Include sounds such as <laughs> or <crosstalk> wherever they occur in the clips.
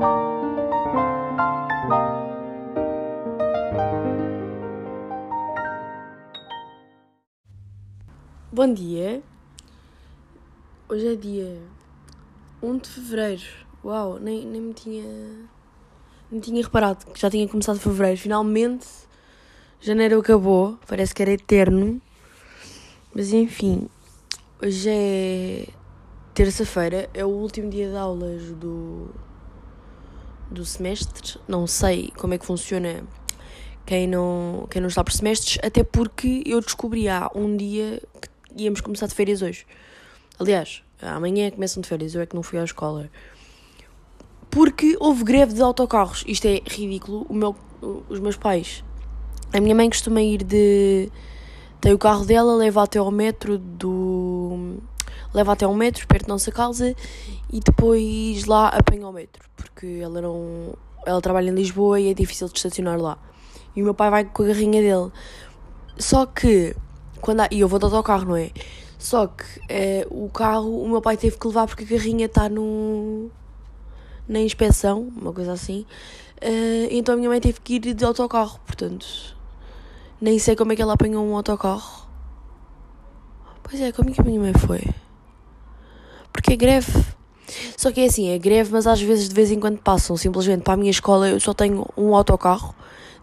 Bom dia. Hoje é dia 1 de fevereiro. Uau, nem, nem me tinha. Nem tinha reparado que já tinha começado fevereiro. Finalmente, janeiro acabou. Parece que era eterno. Mas enfim, hoje é terça-feira. É o último dia de aulas do. Do semestre. Não sei como é que funciona quem não, quem não está por semestres, até porque eu descobri há um dia que íamos começar de férias hoje. Aliás, amanhã começam de férias, eu é que não fui à escola. Porque houve greve de autocarros. Isto é ridículo. O meu, os meus pais. A minha mãe costuma ir de. Tem o carro dela, leva até ao metro do. Leva até ao metro, perto da nossa casa, e depois lá apanha o metro. Porque ela não. Ela trabalha em Lisboa e é difícil de estacionar lá. E o meu pai vai com a garrinha dele. Só que. Quando há, e eu vou de autocarro, não é? Só que eh, o carro, o meu pai teve que levar porque a carrinha está no. na inspeção, uma coisa assim. Eh, então a minha mãe teve que ir de autocarro, portanto. Nem sei como é que ela apanhou um autocarro. Pois é, como é que a minha mãe foi? Porque é greve. Só que é assim, é greve, mas às vezes de vez em quando passam. Simplesmente para a minha escola eu só tenho um autocarro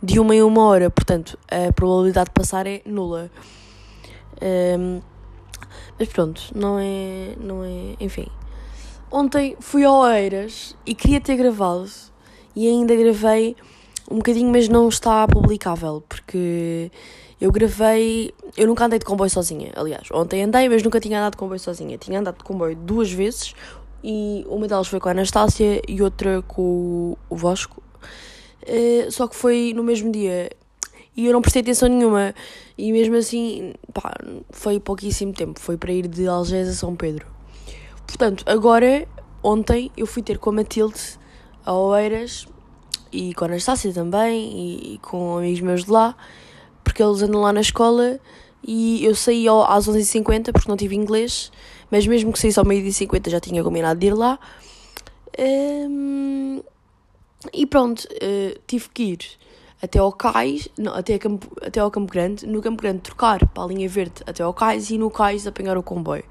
de uma em uma hora, portanto a probabilidade de passar é nula. Um, mas pronto, não é, não é. Enfim. Ontem fui ao Oeiras e queria ter gravado e ainda gravei um bocadinho, mas não está publicável porque eu gravei. Eu nunca andei de comboio sozinha, aliás. Ontem andei, mas nunca tinha andado de comboio sozinha. Tinha andado de comboio duas vezes e uma delas foi com a Anastácia e outra com o Vasco. Uh, só que foi no mesmo dia e eu não prestei atenção nenhuma. E mesmo assim, pá, foi pouquíssimo tempo. Foi para ir de Algés a São Pedro. Portanto, agora, ontem, eu fui ter com a Matilde a Oeiras e com a Anastácia também e, e com amigos meus de lá, porque eles andam lá na escola e eu saí às 11h50 porque não tive inglês, mas mesmo que saísse ao meio-dia 50 já tinha combinado de ir lá. Um, e pronto, uh, tive que ir até ao cais, não, até, Campo, até ao Campo Grande, no Campo Grande trocar para a linha verde até ao cais e no cais apanhar o comboio.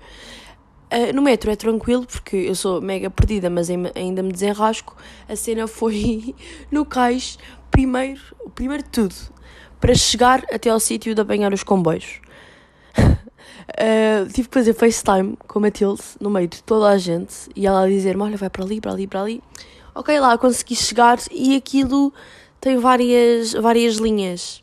Uh, no metro é tranquilo porque eu sou mega perdida, mas ainda me desenrasco. A cena foi <laughs> no cais, primeiro, primeiro de tudo, para chegar até ao sítio de apanhar os comboios. Uh, <laughs> tive que fazer FaceTime com a Matilde no meio de toda a gente e ela a dizer-me: Olha, vai para ali, para ali, para ali. Ok, lá consegui chegar e aquilo tem várias, várias linhas.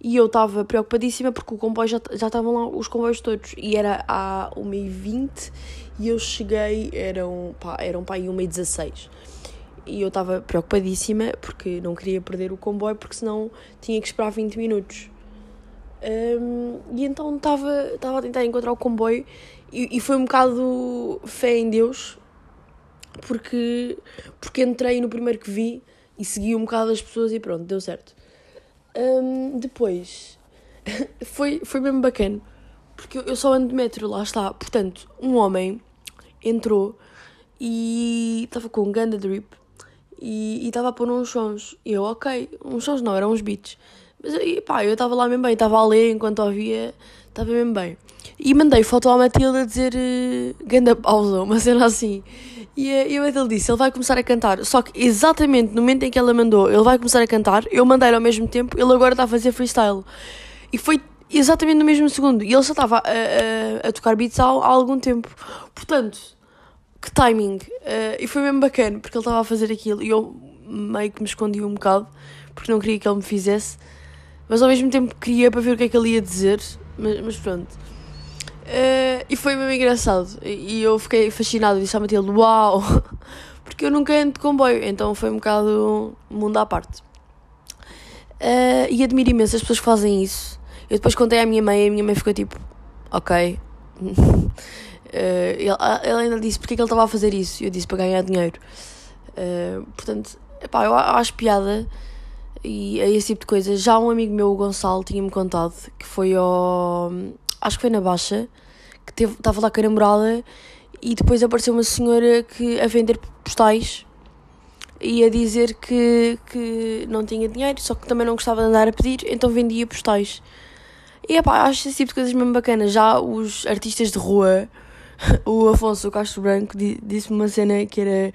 E eu estava preocupadíssima porque o comboio já, já estavam lá os comboios todos. E era à 1h20 e eu cheguei, eram, pá, eram pá, 1h16. E eu estava preocupadíssima porque não queria perder o comboio porque senão tinha que esperar 20 minutos. Um, e então estava a tentar encontrar o comboio e, e foi um bocado fé em Deus porque, porque entrei no primeiro que vi e segui um bocado as pessoas e pronto, deu certo. Um, depois, <laughs> foi, foi mesmo bacana, porque eu só ando de metro, lá está. Portanto, um homem entrou e estava com um ganda drip e estava a pôr uns sons. E eu, ok, uns sons não, eram uns beats. Mas e, pá, eu estava lá mesmo bem, estava a ler enquanto ouvia, estava mesmo bem. E mandei foto à Matilda a dizer uh, ganda pausa, uma cena assim. E, e a Matilde disse: ele vai começar a cantar. Só que exatamente no momento em que ela mandou, ele vai começar a cantar, eu mandei ao mesmo tempo, ele agora está a fazer freestyle. E foi exatamente no mesmo segundo. E ele já estava a, a, a tocar beats há, há, algum tempo. Portanto, que timing. Uh, e foi mesmo bacana, porque ele estava a fazer aquilo e eu meio que me escondi um bocado, porque não queria que ele me fizesse. Mas ao mesmo tempo queria para ver o que é que ele ia dizer. Mas, mas pronto. Uh, e foi mesmo engraçado. E, eu fiquei fascinado. Disse à Matilde: Uau! <laughs> Porque eu nunca ando de comboio. Então foi um bocado mundo à parte. Uh, e admiro imenso as pessoas que fazem isso. Eu depois contei à minha mãe e a minha mãe ficou tipo: Ok. <laughs> uh, ele, ele, ainda disse porque é que ele estava a fazer isso. Eu disse para ganhar dinheiro. Uh, portanto, epá, eu acho piada e a esse tipo de coisas. Já um amigo meu, o Gonçalo, tinha-me contado que foi ao acho que foi na Baixa, que estava lá com a namorada e depois apareceu uma senhora que a vender postais e a dizer que, que não tinha dinheiro, só que também não gostava de andar a pedir, então vendia postais. E epá, acho esse tipo de coisas mesmo bacanas. Já os artistas de rua, <laughs> o Afonso Castro Branco disse-me uma cena que era: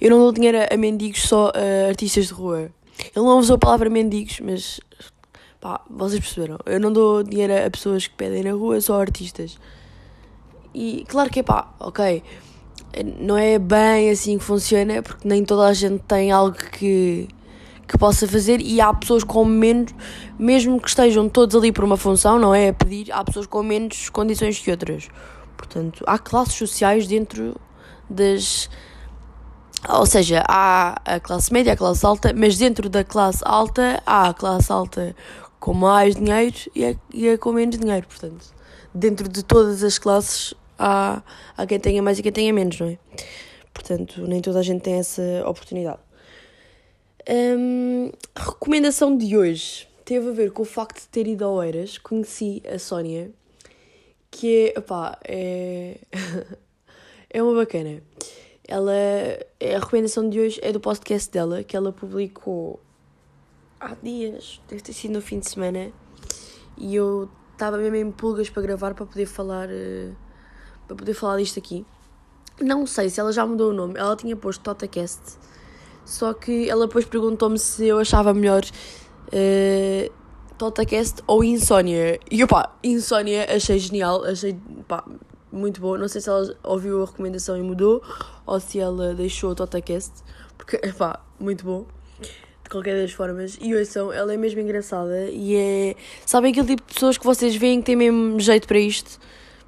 Eu não dou dinheiro a mendigos, só a artistas de rua. Ele não usou a palavra mendigos, mas pá, vocês perceberam. Eu não dou dinheiro a pessoas que pedem na rua, só a artistas. E claro que é pá, ok não é bem assim que funciona, porque nem toda a gente tem algo que, que possa fazer e há pessoas com menos, mesmo que estejam todos ali por uma função, não é? A pedir, há pessoas com menos condições que outras. Portanto, há classes sociais dentro das. Ou seja, há a classe média, a classe alta, mas dentro da classe alta há a classe alta com mais dinheiro e a, e a com menos dinheiro. Portanto, dentro de todas as classes há, há quem tenha mais e quem tenha menos, não é? Portanto, nem toda a gente tem essa oportunidade. Hum, recomendação de hoje teve a ver com o facto de ter ido a Oeiras. Conheci a Sónia, que é, opá, é, <laughs> é uma bacana. Ela, a recomendação de hoje é do podcast dela, que ela publicou há dias, deve ter sido no fim de semana, e eu estava mesmo em pulgas para gravar para poder falar. Uh, para poder falar disto aqui. Não sei se ela já mudou o nome, ela tinha posto TotaCast, só que ela depois perguntou-me se eu achava melhor uh, TotaCast ou Insónia. E opá, Insónia achei genial, achei muito boa. Não sei se ela ouviu a recomendação e mudou, ou se ela deixou o TotaCast, porque <laughs> pá, muito bom de qualquer das formas. E ouçam, ela é mesmo engraçada e é. Sabem aquele tipo de pessoas que vocês veem que tem mesmo jeito para isto?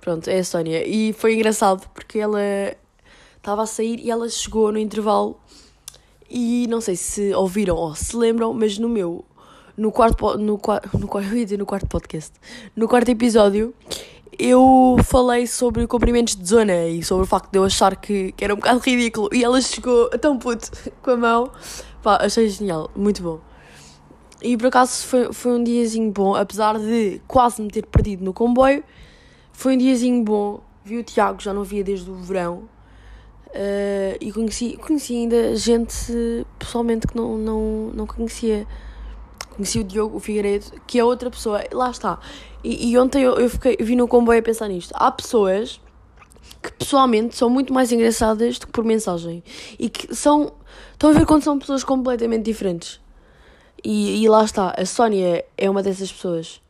Pronto, é a Sónia. E foi engraçado porque ela estava a sair e ela chegou no intervalo e não sei se ouviram ou se lembram, mas no meu, no quarto, no, no, eu ia dizer no quarto podcast, no quarto episódio, eu falei sobre cumprimentos de zona e sobre o facto de eu achar que, que era um bocado ridículo e ela chegou tão puto com a mão. Pá, achei genial, muito bom. E por acaso foi, foi um diazinho bom, apesar de quase me ter perdido no comboio. Foi um diazinho bom, vi o Tiago, já não via desde o verão. Uh, e conheci, conheci ainda gente pessoalmente que não, não, não conhecia. Conheci o Diogo, o Figueiredo, que é outra pessoa. Lá está. E, e ontem eu, eu, fiquei, eu vi no comboio a pensar nisto. Há pessoas que pessoalmente são muito mais engraçadas do que por mensagem. E que são. Estão a ver quando são pessoas completamente diferentes. E, e lá está. A Sónia é uma dessas pessoas.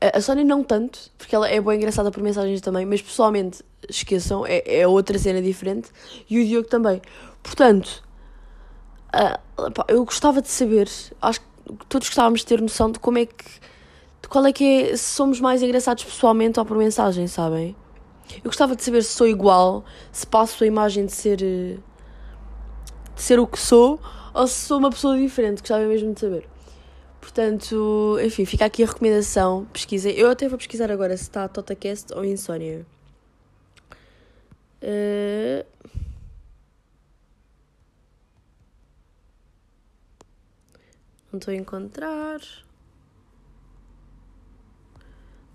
A Sónia não tanto, porque ela é boa engraçada por mensagens também, mas pessoalmente, esqueçam, é, é outra cena diferente. E o Diogo também. Portanto, uh, pá, eu gostava de saber, acho que todos gostávamos de ter noção de como é que. de qual é que é. se somos mais engraçados pessoalmente ou por mensagem, sabem? Eu gostava de saber se sou igual, se passo a imagem de ser. de ser o que sou, ou se sou uma pessoa diferente, gostava mesmo de saber. Portanto, enfim, fica aqui a recomendação. Pesquisem. Eu até vou pesquisar agora se está TotaCast ou Insónia. Uh... Não estou a encontrar.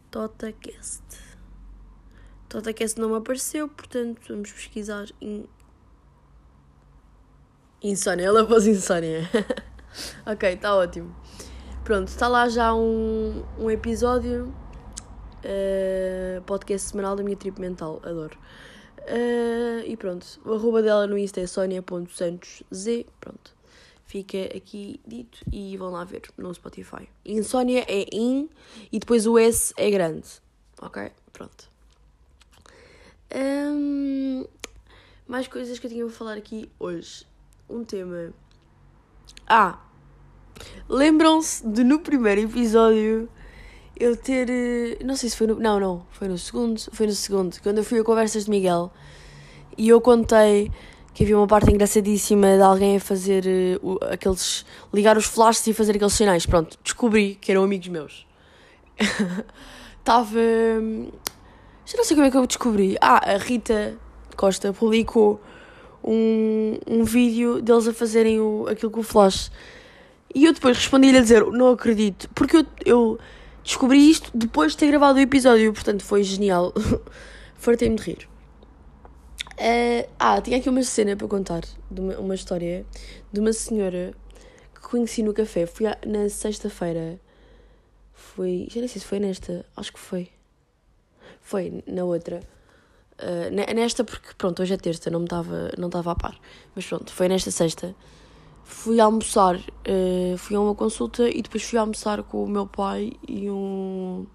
TotaCast. TotaCast não me apareceu, portanto vamos pesquisar in... Insónia. Ela pôs Insónia. <laughs> ok, está ótimo. Pronto, está lá já um, um episódio, uh, podcast semanal da minha trip mental, adoro. Uh, e pronto, o arroba dela no Insta é sonia.santosz, pronto. Fica aqui dito e vão lá ver no Spotify. Insónia é in e depois o S é grande. Ok? Pronto. Um, mais coisas que eu tinha para falar aqui hoje. Um tema. Ah! Lembram-se de no primeiro episódio eu ter. Eh, não sei se foi no. Não, não. Foi no segundo. Foi no segundo. Quando eu fui a Conversas de Miguel e eu contei que havia uma parte engraçadíssima de alguém a fazer uh, aqueles. ligar os flashes e fazer aqueles sinais. Pronto, descobri que eram amigos meus. <laughs> Estava. Já não sei como é que eu descobri. Ah, a Rita Costa publicou um, um vídeo deles a fazerem o, aquilo com o flash. E eu depois respondi-lhe a dizer: Não acredito, porque eu, eu descobri isto depois de ter gravado o episódio, portanto foi genial. <laughs> Fartei-me de rir. Uh, ah, tinha aqui uma cena para contar, uma, uma história de uma senhora que conheci no café. Fui à, na sexta-feira. Foi. Já nem sei se foi nesta. Acho que foi. Foi na outra. Uh, nesta, porque pronto, hoje é terça, não estava não estava a par. Mas pronto, foi nesta sexta. Fui almoçar, uh, fui a uma consulta e depois fui almoçar com o meu pai e um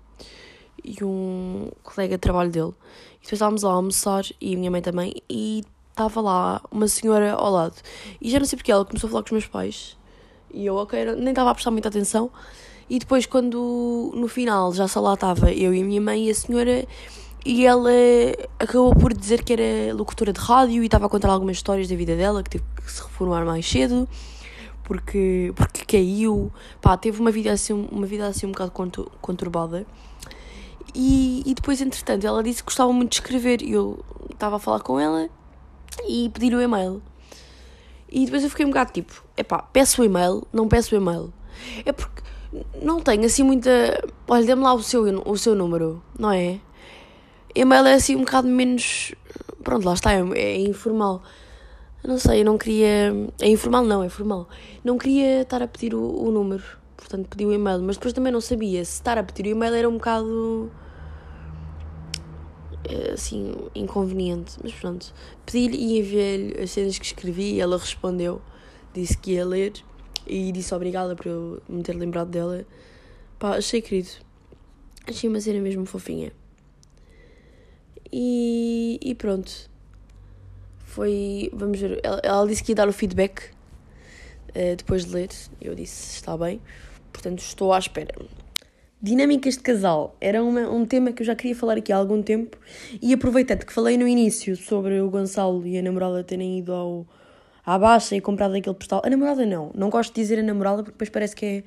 e um colega de trabalho dele. E depois estávamos lá a almoçar e a minha mãe também, e estava lá uma senhora ao lado. E já não sei porque ela começou a falar com os meus pais. E eu, ok, nem estava a prestar muita atenção. E depois, quando no final já só lá estava eu e a minha mãe e a senhora, e ela acabou por dizer que era locutora de rádio e estava a contar algumas histórias da vida dela, que teve que se reformar mais cedo porque, porque caiu, pá, teve uma vida assim, uma vida assim um bocado conturbada. E, e depois, entretanto, ela disse que gostava muito de escrever e eu estava a falar com ela e pedir o e-mail. E depois eu fiquei um bocado tipo, epá, peço o e-mail, não peço o e-mail. É porque não tenho assim muita. Olha, dê-me lá o seu, o seu número, não é? E-mail é assim um bocado menos. Pronto, lá está, é, é informal. Não sei, eu não queria. É informal, não, é formal. Não queria estar a pedir o, o número, portanto pedi o e-mail, mas depois também não sabia se estar a pedir o e-mail era um bocado eh, assim, inconveniente, mas pronto. Pedi-lhe e enviei-lhe as cenas que escrevi e ela respondeu, disse que ia ler e disse obrigada por eu me ter lembrado dela. Pá, achei querido. Achei uma cena mesmo fofinha. E, e pronto. Foi. Vamos ver. Ela, ela disse que ia dar o feedback uh, depois de ler. Eu disse está bem. Portanto, estou à espera. Dinâmicas de casal era uma, um tema que eu já queria falar aqui há algum tempo e aproveitando que falei no início sobre o Gonçalo e a namorada terem ido ao, à baixa e comprado aquele postal. A namorada não, não gosto de dizer a namorada porque depois parece que é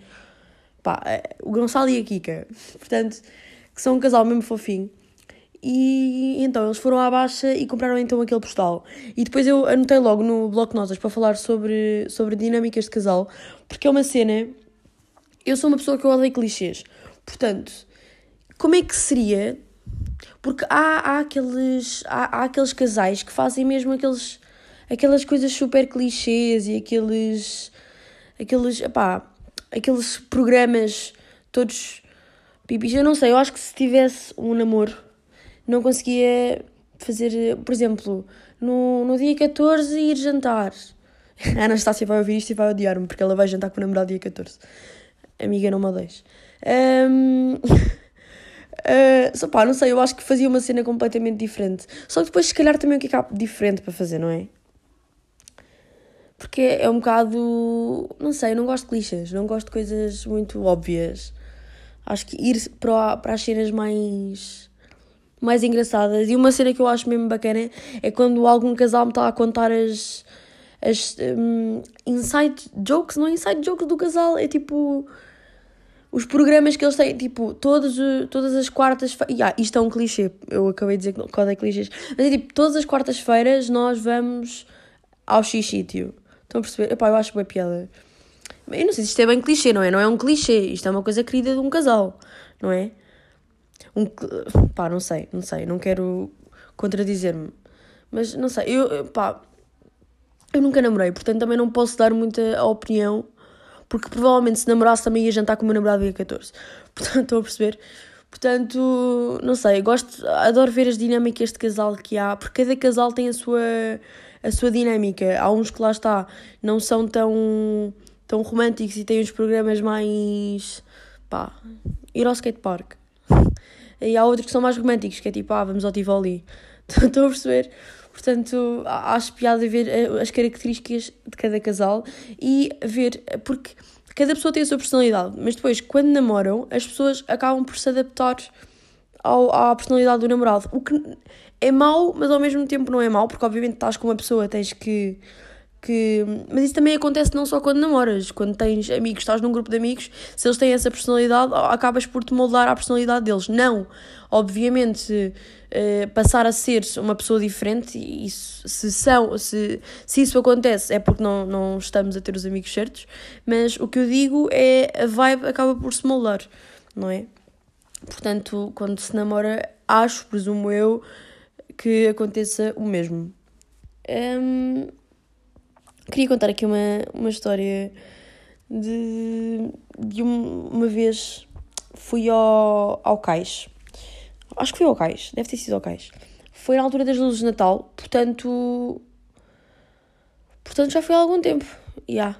pá, é, o Gonçalo e a Kika, <laughs> portanto, que são um casal mesmo fofinho. E então eles foram à baixa e compraram então aquele postal. E depois eu anotei logo no bloco de notas para falar sobre, sobre dinâmicas de casal, porque é uma cena. Eu sou uma pessoa que eu odeio clichês. Portanto, como é que seria? Porque há, há, aqueles, há, há aqueles casais que fazem mesmo aqueles, aquelas coisas super clichês e aqueles. aqueles. Epá, aqueles programas todos pipis. Eu não sei, eu acho que se tivesse um namoro, não conseguia fazer, por exemplo, no, no dia 14 ir jantar. <laughs> A Anastácia vai ouvir isto e vai odiar-me porque ela vai jantar com o namorado dia 14. Amiga, não me odeies. Um, uh, <laughs> só pá, não sei, eu acho que fazia uma cena completamente diferente. Só que depois, se calhar, também o que é que há diferente para fazer, não é? Porque é um bocado. Não sei, eu não gosto de clichês, não gosto de coisas muito óbvias. Acho que ir para, para as cenas mais. mais engraçadas. E uma cena que eu acho mesmo bacana é quando algum casal me está a contar as. As um, inside jokes, não é inside jokes do casal, é tipo os programas que eles têm, tipo, todos, todas as quartas-feiras. Yeah, isto é um clichê, eu acabei de dizer que não é clichês. Mas é tipo, todas as quartas-feiras nós vamos ao X sítio. Estão a perceber? Epá, eu acho boa piada. Eu não sei se isto é bem clichê, não é? Não é um clichê, isto é uma coisa querida de um casal, não é? Um, pá, não sei, não sei, não quero contradizer-me. Mas não sei, eu, pá, eu nunca namorei, portanto também não posso dar muita opinião porque provavelmente se namorasse também ia jantar com o meu namorado dia 14. <laughs> Portanto, estão a perceber? Portanto, não sei, gosto, adoro ver as dinâmicas de casal que há, porque cada casal tem a sua, a sua dinâmica. Há uns que lá está, não são tão, tão românticos e têm os programas mais. pá, ir ao skatepark. <laughs> E há outros que são mais românticos, que é tipo, ah, vamos ao Tivoli. <laughs> Estão a perceber? Portanto, acho piada ver eh, as características de cada casal e ver, porque cada pessoa tem a sua personalidade, mas depois, quando namoram, as pessoas acabam por se adaptar ao, à personalidade do namorado. O que é mau, mas ao mesmo tempo não é mau, porque obviamente estás com uma pessoa, tens que que. Mas isso também acontece não só quando namoras, quando tens amigos, estás num grupo de amigos, se eles têm essa personalidade, acabas por te moldar à personalidade deles. Não, obviamente, uh, passar a ser uma pessoa diferente, e isso, se, são, se, se isso acontece é porque não, não estamos a ter os amigos certos, mas o que eu digo é a vibe acaba por se moldar, não é? Portanto, quando se namora, acho, presumo eu, que aconteça o mesmo. Um, queria contar aqui uma, uma história de, de um, uma vez fui ao, ao cais. Acho que fui ao cais, deve ter sido ao cais. Foi na altura das luzes de Natal, portanto. Portanto já foi há algum tempo. Yeah.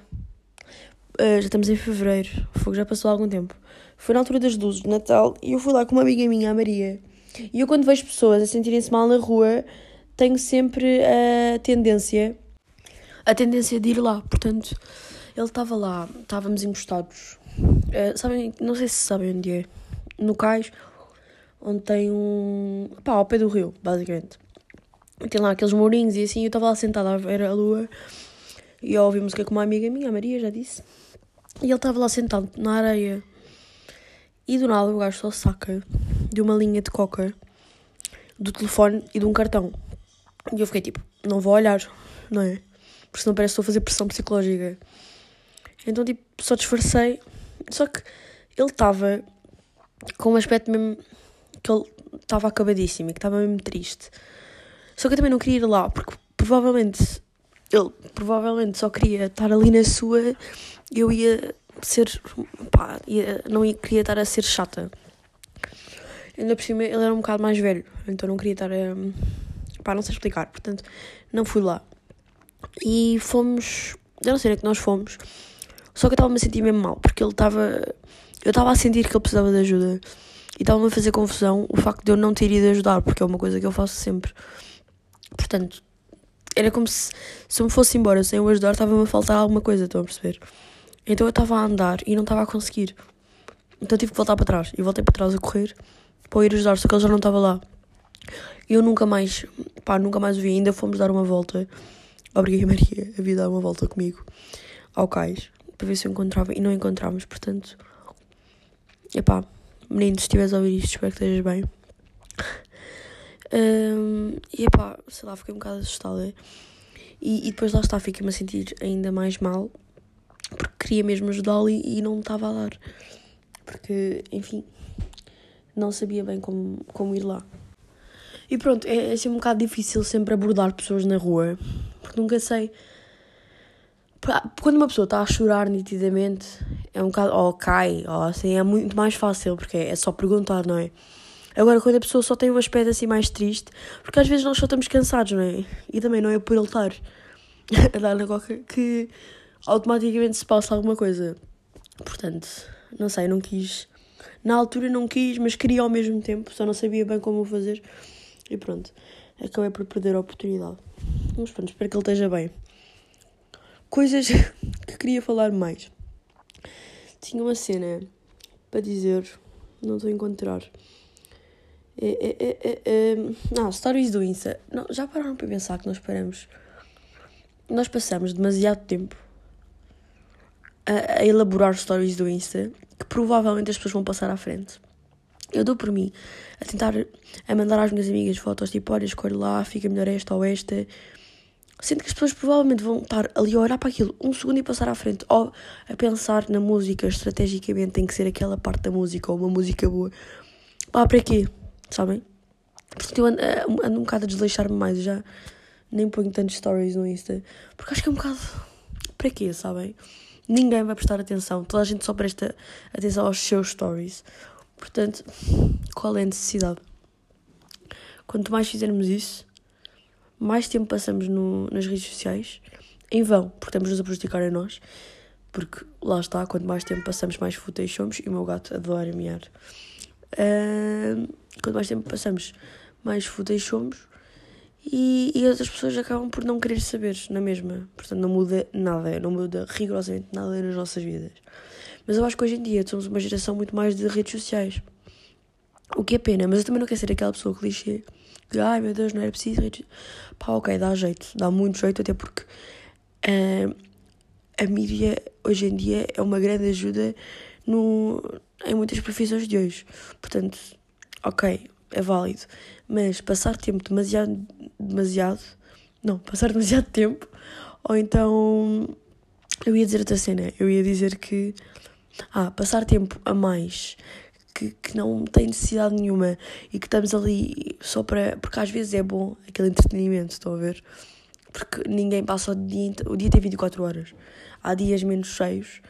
Uh, já estamos em fevereiro, fogo já passou há algum tempo. Foi na altura das luzes de Natal e eu fui lá com uma amiga minha, a Maria. E eu, quando vejo pessoas a sentirem-se mal na rua, tenho sempre a tendência. A tendência de ir lá. Portanto, ele estava lá, estávamos encostados. Uh, sabem, não sei se sabem onde é. No cais, onde tem um. pá, ao pé do rio, basicamente. Tem lá aqueles mourinhos e assim, eu estava lá sentada a ver a lua e eu ouvi música com uma amiga minha, a Maria, já disse. E ele estava lá sentado na areia. E do nada o gajo só saca de uma linha de coca, do telefone e de um cartão. E eu fiquei tipo, não vou olhar, não é? Porque senão parece que estou a fazer pressão psicológica. Então, tipo, só disfarcei. Só que ele estava com um aspecto mesmo que ele estava acabadíssimo e que estava mesmo triste. Só que eu também não queria ir lá, porque provavelmente ele provavelmente só queria estar ali na sua eu ia ser. pá, ia, não ia, queria estar a ser chata. Ainda por cima ele era um bocado mais velho, então não queria estar a. pá, não sei explicar, portanto não fui lá. E fomos. Eu não sei onde é que nós fomos, só que eu estava-me a sentir mesmo mal, porque ele estava. eu estava a sentir que ele precisava de ajuda e estava-me a fazer confusão o facto de eu não ter ido ajudar, porque é uma coisa que eu faço sempre. Portanto, era como se, se eu me fosse embora sem o ajudar, estava-me a faltar alguma coisa, estão a perceber? Então eu estava a andar e não estava a conseguir. Então tive que voltar para trás. E voltei para trás a correr para ir ajudar, só que ele já não estava lá. Eu nunca mais, pá, nunca mais o vi. Ainda fomos dar uma volta. Obriguei a Maria a vir dar uma volta comigo ao cais para ver se eu encontrava. E não encontramos, portanto. Epá, menino, se estiveres a ouvir isto, espero que estejas bem. Um, e epá, sei lá, fiquei um bocado assustada. E, e depois lá está, fiquei-me a sentir ainda mais mal porque queria mesmo ajudá-lo e, e não estava a dar. Porque, enfim, não sabia bem como, como ir lá. E pronto, é, é sempre um bocado difícil sempre abordar pessoas na rua, nunca sei. Quando uma pessoa está a chorar nitidamente, é um bocado. ou cai, ou assim, é muito mais fácil, porque é só perguntar, não é? Agora, quando a pessoa só tem um aspecto assim mais triste, porque às vezes nós só estamos cansados, não é? E também não é por ele estar <laughs> a dar na coca que automaticamente se passa alguma coisa. Portanto, não sei, não quis. Na altura não quis, mas queria ao mesmo tempo, só não sabia bem como fazer. E pronto, acabei por perder a oportunidade. Mas pronto, espero que ele esteja bem. Coisas <laughs> que queria falar mais. Tinha uma cena para dizer, não estou a encontrar. É, é, é, é, é, não, stories do Insta. Não, já pararam para pensar que nós paramos. Nós passamos demasiado tempo a, a elaborar stories do Insta que provavelmente as pessoas vão passar à frente. Eu dou por mim a tentar a mandar às minhas amigas fotos tipo, olha, escolhe lá, fica melhor esta ou esta. Sendo que as pessoas provavelmente vão estar ali a olhar para aquilo um segundo e passar à frente, ou a pensar na música, estrategicamente tem que ser aquela parte da música ou uma música boa. Pá, para quê? Sabem? Portanto, eu ando, ando um bocado a desleixar-me mais, já nem ponho tantos stories no Insta, porque acho que é um bocado. Para quê, sabem? ninguém vai prestar atenção, toda a gente só presta atenção aos seus stories. Portanto, qual é a necessidade? Quanto mais fizermos isso, mais tempo passamos no, nas redes sociais, em vão, porque estamos-nos a prejudicar a nós. Porque lá está, quanto mais tempo passamos, mais fúteis somos. E o meu gato adora mear. Uh, quanto mais tempo passamos, mais fúteis somos e, e outras pessoas acabam por não querer saber na mesma. Portanto, não muda nada, não muda rigorosamente nada nas nossas vidas. Mas eu acho que hoje em dia somos uma geração muito mais de redes sociais. O que é pena, mas eu também não quero ser aquela pessoa clichê que, ai meu Deus, não era preciso Pá, ok, dá jeito, dá muito jeito, até porque uh, a mídia hoje em dia é uma grande ajuda no, em muitas profissões de hoje. Portanto, ok, é válido. Mas passar tempo demasiado, demasiado, não, passar <laughs> demasiado tempo, ou então, eu ia dizer outra cena, eu ia dizer que, ah, passar tempo a mais, que, que não tem necessidade nenhuma e que estamos ali só para, porque às vezes é bom aquele entretenimento, estão a ver? porque ninguém passa o dia, o dia tem 24 horas. Há dias menos cheios,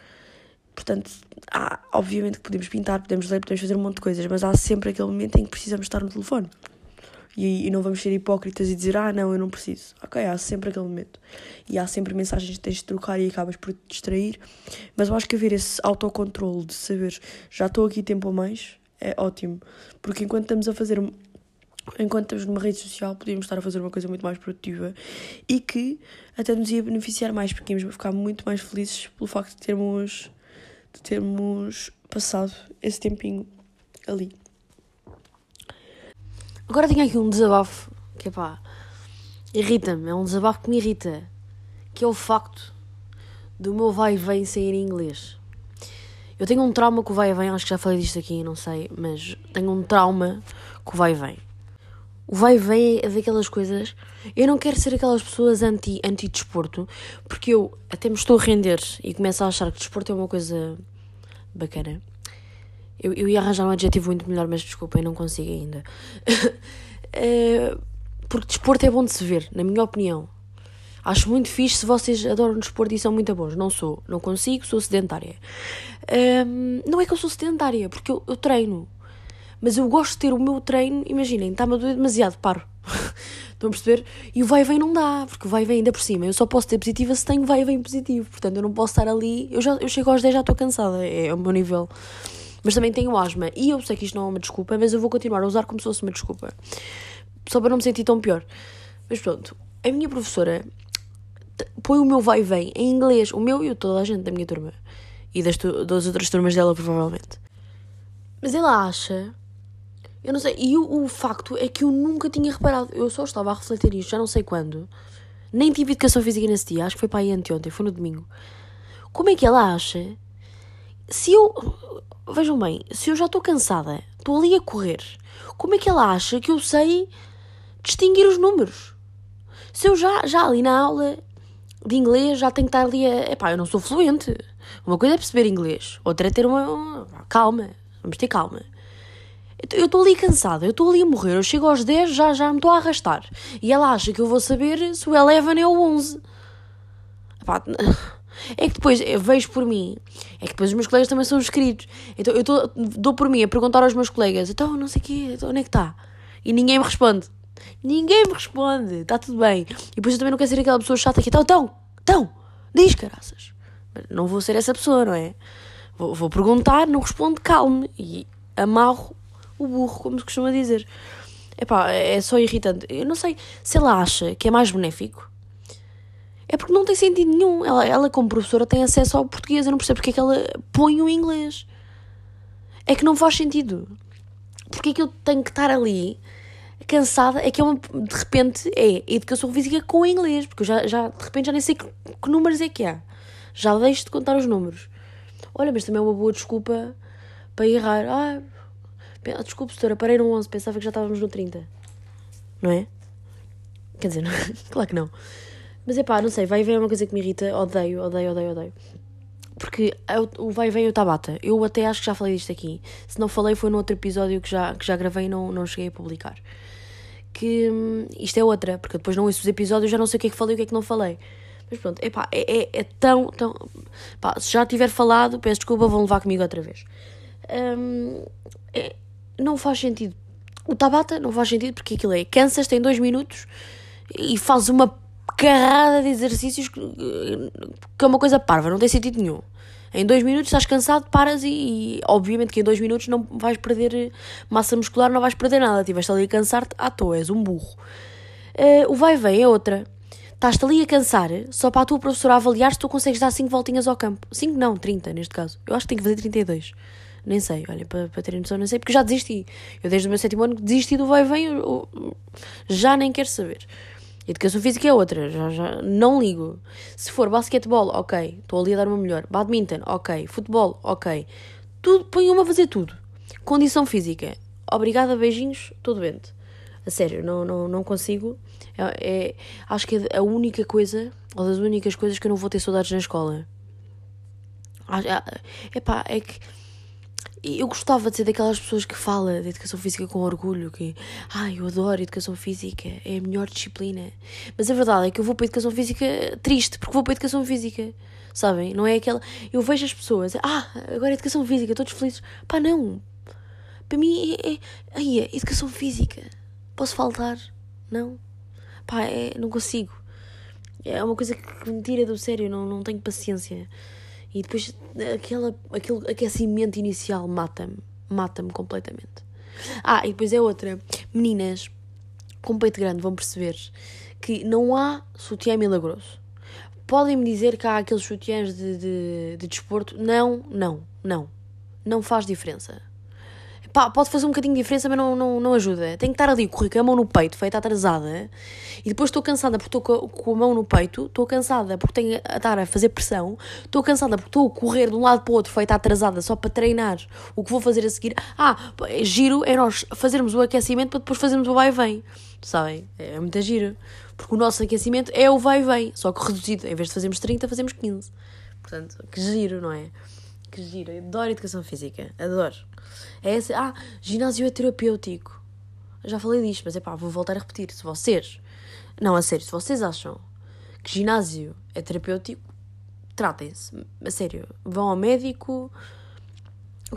portanto, há, obviamente que podemos pintar, podemos ler, podemos fazer um monte de coisas, mas há sempre aquele momento em que precisamos estar no telefone. E, e não vamos ser hipócritas e dizer, ah, não, eu não preciso. Ok, há sempre aquele momento. E há sempre mensagens que tens de trocar e acabas por te distrair. Mas eu acho que haver esse autocontrole de saber, já estou aqui tempo a mais, é ótimo. Porque enquanto estamos a fazer enquanto estamos numa rede social, podíamos estar a fazer uma coisa muito mais produtiva e que até nos ia beneficiar mais, porque íamos ficar muito mais felizes pelo facto de termos, de termos passado esse tempinho ali. Agora tenho aqui um desabafo que, pá, irrita-me, é um desabafo que me irrita, que é o facto do meu vai e vem sair em inglês. Eu tenho um trauma com o vai e vem, acho que já falei disto aqui, não sei, mas tenho um trauma com o vai e vem. O vai e vem é daquelas coisas. Eu não quero ser aquelas pessoas anti, anti-desporto, porque eu até me estou a render e começo a achar que desporto é uma coisa bacana. Eu, eu ia arranjar um adjetivo muito melhor, mas desculpem, não consigo ainda. é, <laughs> porque desporto é bom de se ver, na minha opinião. Acho muito fixe se vocês adoram desporto e são muito bons. Não sou, não consigo, sou sedentária. Um, não é que eu sou sedentária, porque eu, eu, treino. Mas eu gosto de ter o meu treino, imaginem, está-me a doer demasiado, paro. <laughs> Estão a perceber? E o vai e vem não dá, porque o vai e vem ainda por cima. Eu só posso ter positiva se tenho vai e vem positivo. Portanto, eu não posso estar ali. Eu, já, eu chego aos 10 já estou cansada, é, é o meu nível mas também tenho asma. E eu sei que isto não é uma desculpa, mas eu vou continuar a usar como se fosse uma desculpa. Só para não me sentir tão pior. Mas pronto, a minha professora põe o meu vai e vem em inglês, o meu e o toda a gente da minha turma. E das, das outras turmas dela, provavelmente. Mas ela acha. Eu não sei. E o, o facto é que eu nunca tinha reparado. Eu só estava a refletir isto, já não sei quando. Nem tive educação física nesse dia. Acho que foi para aí anteontem, foi no domingo. Como é que ela acha? Se eu Vejam bem, se eu já estou cansada, estou ali a correr, como é que ela acha que eu sei distinguir os números? Se eu já, já ali na aula de inglês já tenho que estar ali a. Epá, eu não sou fluente. Uma coisa é perceber inglês, outra é ter uma. calma, vamos ter calma. Eu estou ali cansada, eu estou ali a morrer, eu chego aos 10, já, já me estou a arrastar. E ela acha que eu vou saber se o 11 é o 11. Epá, é que depois eu vejo por mim, é que depois os meus colegas também são inscritos. Então eu tô, dou por mim a perguntar aos meus colegas: então não sei o quê, então, onde é que está? E ninguém me responde. Ninguém me responde, está tudo bem. E depois eu também não quero ser aquela pessoa chata que então, então, então, diz caraças. Não vou ser essa pessoa, não é? Vou, vou perguntar, não responde, calme. E amarro o burro, como se costuma dizer. Epá, é só irritante. Eu não sei se ela acha que é mais benéfico é porque não tem sentido nenhum. Ela, ela como professora, tem acesso ao português. Eu não percebo porque é que ela põe o inglês. É que não faz sentido. Porque é que eu tenho que estar ali cansada? É que é uma, de repente é educação física com inglês. Porque eu já, já de repente já nem sei que, que números é que há. Já deixo de contar os números. Olha, mas também é uma boa desculpa para errar. Ah, desculpe, doutora, parei no 11, pensava que já estávamos no 30. Não é? Quer dizer, não, <laughs> claro que não. Mas é pá, não sei, vai e vem é uma coisa que me irrita, odeio, odeio, odeio, odeio. Porque é o vai e vem o Tabata. Eu até acho que já falei disto aqui. Se não falei, foi no outro episódio que já, que já gravei e não, não cheguei a publicar. Que hum, isto é outra, porque depois não ouço os episódios já não sei o que é que falei e o que é que não falei. Mas pronto, epá, é, é, é tão, tão. Se já tiver falado, peço desculpa, vão levar comigo outra vez. Hum, é, não faz sentido. O Tabata não faz sentido porque aquilo é cansas, tem dois minutos e faz uma carrada de exercícios que, que é uma coisa parva, não tem sentido nenhum. Em dois minutos estás cansado, paras e, e, obviamente que em dois minutos não vais perder massa muscular, não vais perder nada. Estiveste ali a cansar-te à toa, és um burro. Uh, o vai-vem é outra. Estás-te ali a cansar só para a tua professora avaliar se tu consegues dar 5 voltinhas ao campo. 5 não, 30 neste caso. Eu acho que tenho que fazer 32. Nem sei, olha, para, para terem noção, nem sei, porque já desisti. Eu desde o meu sétimo ano desisti do vai-vem, já nem quero saber. Educação física é outra, já, já não ligo. Se for basquetebol, ok, estou ali a dar uma melhor. Badminton, ok. Futebol, ok. Tudo, ponham-me a fazer tudo. Condição física, obrigada, beijinhos, estou doente. A sério, não, não, não consigo. É, é, acho que é a única coisa, ou das únicas coisas que eu não vou ter saudades na escola. É pá, é que eu gostava de ser daquelas pessoas que fala de educação física com orgulho, que ah, eu adoro educação física, é a melhor disciplina. Mas a verdade é que eu vou para a educação física triste, porque vou para a educação física. Sabem? Não é aquela. Eu vejo as pessoas, ah, agora é educação física, todos felizes. Pá, não. Para mim é. é ai, é educação física. Posso faltar? Não. Pá, é, não consigo. É uma coisa que me tira do sério, não, não tenho paciência. E depois aquela, aquele aquecimento inicial mata-me. Mata-me completamente. Ah, e depois é outra. Meninas com peito grande vão perceber que não há sutiã milagroso. Podem-me dizer que há aqueles sutiãs de, de, de desporto? Não, não, não. Não faz diferença. Pá, pode fazer um bocadinho de diferença, mas não, não, não ajuda. Tenho que estar ali correr com a mão no peito, feita atrasada, e depois estou cansada porque estou com, a mão no peito, estou cansada porque tenho a estar a fazer pressão, estou cansada porque estou a correr de um lado para o outro, feita atrasada, só para treinar o que vou fazer a seguir. Ah, giro é nós fazermos o aquecimento para depois fazermos o vai e vem. Sabem? É muito giro. Porque o nosso aquecimento é o vai e vem, só que reduzido. Em vez de fazermos 30, fazemos 15. Portanto, que giro, não é? Que giro. Eu adoro educação física. Adoro. É esse, ah, ginásio é terapêutico. Já falei disto, mas é pá, vou voltar a repetir. Se vocês, não, a sério, se vocês acham que ginásio é terapêutico, tratem-se. A sério, vão ao médico,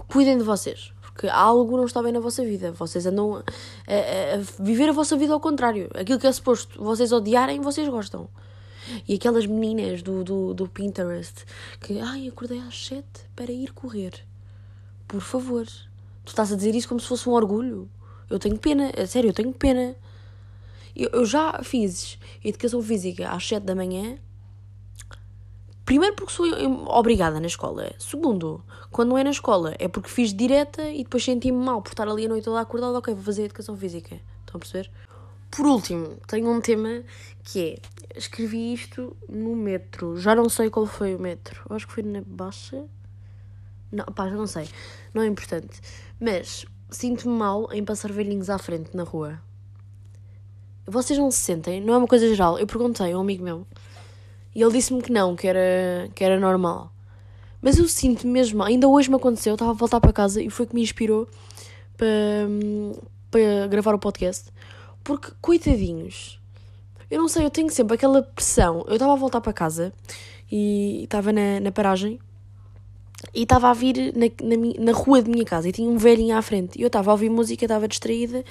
cuidem de vocês. Porque algo não está bem na vossa vida. Vocês andam a, a, a viver a vossa vida ao contrário. Aquilo que é suposto vocês odiarem, vocês gostam. E aquelas meninas do, do, do Pinterest que, ai, acordei às sete para ir correr. Por favor. Tu estás a dizer isso como se fosse um orgulho. Eu tenho pena, a sério, eu tenho pena. Eu, eu já fiz educação física às 7 da manhã. Primeiro porque sou obrigada na escola. Segundo, quando não é na escola, é porque fiz direta e depois senti-me mal por estar ali a noite toda acordada. Ok, vou fazer educação física. Estão a perceber? Por último, tenho um tema que é. Escrevi isto no metro. Já não sei qual foi o metro. Acho que foi na Baixa. Não, pá, já não sei. Não é importante. Mas sinto-me mal em passar velhinhos à frente na rua. Vocês não se sentem? Não é uma coisa geral. Eu perguntei a um amigo meu e ele disse-me que não, que era, que era normal. Mas eu sinto-me mesmo mal. Ainda hoje me aconteceu. Eu estava a voltar para casa e foi que me inspirou para, para gravar o podcast. Porque, coitadinhos, eu não sei, eu tenho sempre aquela pressão. Eu estava a voltar para casa e estava na, na paragem e estava a vir na, na, na, rua de minha casa e tinha um velhinho à frente. E eu estava a ouvir música, estava distraída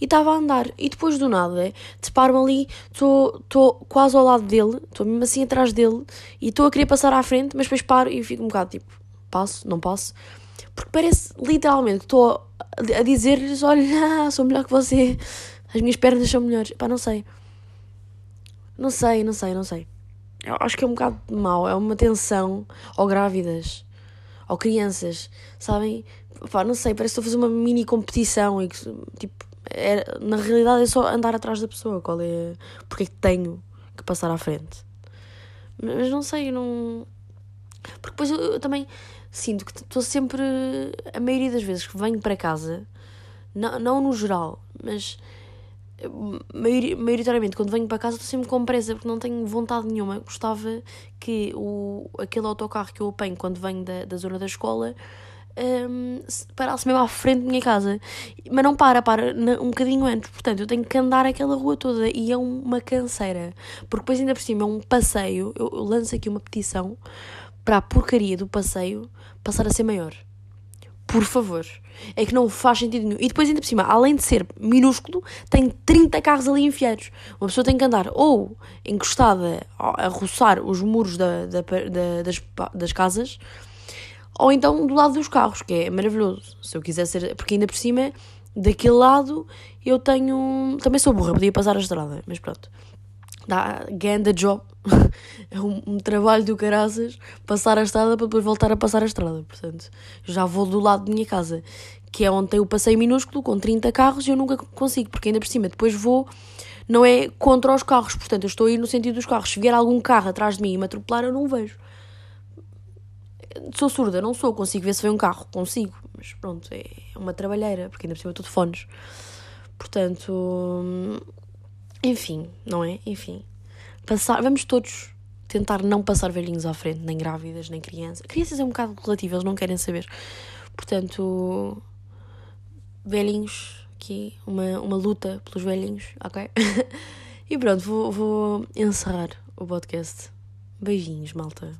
e estava a andar. E depois do nada, deparo-me ali, estou quase ao lado dele, estou mesmo assim atrás dele e estou a querer passar à frente, mas depois paro e fico um bocado tipo, passo, não passo. Porque parece literalmente que estou a dizer-lhes: olha, sou melhor que você, as minhas pernas são melhores. Pá, não sei. Não sei, não sei, não sei. Eu acho que é um bocado mau, é uma tensão. Ou grávidas ou crianças, sabem? Pá, não sei, parece que estou a fazer uma mini competição e que, tipo, é, na realidade é só andar atrás da pessoa, qual é, porque é que tenho que passar à frente. Mas não sei, não... Porque depois eu, eu também sinto que estou sempre, a maioria das vezes que venho para casa, não, não no geral, mas maioritariamente quando venho para casa estou sempre com pressa porque não tenho vontade nenhuma. Gostava que o, aquele autocarro que eu apanho quando venho da, da zona da escola um, parasse mesmo à frente da minha casa. Mas não para, para um bocadinho antes. Portanto, eu tenho que andar aquela rua toda e é uma canseira. Porque depois, ainda por cima, é um passeio. Eu, eu lanço aqui uma petição para a porcaria do passeio passar a ser maior. Por favor. É que não faz sentido nenhum. E depois, ainda por cima, além de ser minúsculo, tem 30 carros ali enfiados. Uma pessoa tem que andar ou encostada a roçar os muros da, da, da, das, das casas, ou então do lado dos carros, que é maravilhoso. Se eu quiser ser. Porque ainda por cima, daquele lado, eu tenho. Também sou burra, podia passar a estrada, mas pronto. Dá, ganda job. <laughs> é um, um, trabalho do caraças passar a estrada para depois voltar a passar a estrada. Portanto, já vou do lado da minha casa, que é onde tem o passeio minúsculo, com 30 carros, e eu nunca consigo, porque ainda por cima depois vou, não é contra os carros, portanto, eu estou a ir no sentido dos carros. Se vier algum carro atrás de mim e me atropelar, eu não o vejo. Sou surda, não sou, consigo ver se vem um carro, consigo, mas pronto, é uma trabalheira, porque ainda por cima estou de fones. Portanto, enfim, não é? Enfim. Passar, vamos todos tentar não passar velhinhos à frente, nem grávidas, nem crianças. Crianças é um bocado relativo, eles não querem saber. Portanto, velhinhos, aqui, uma, uma luta pelos velhinhos, ok? <laughs> e pronto, vou, vou encerrar o podcast. Beijinhos, malta.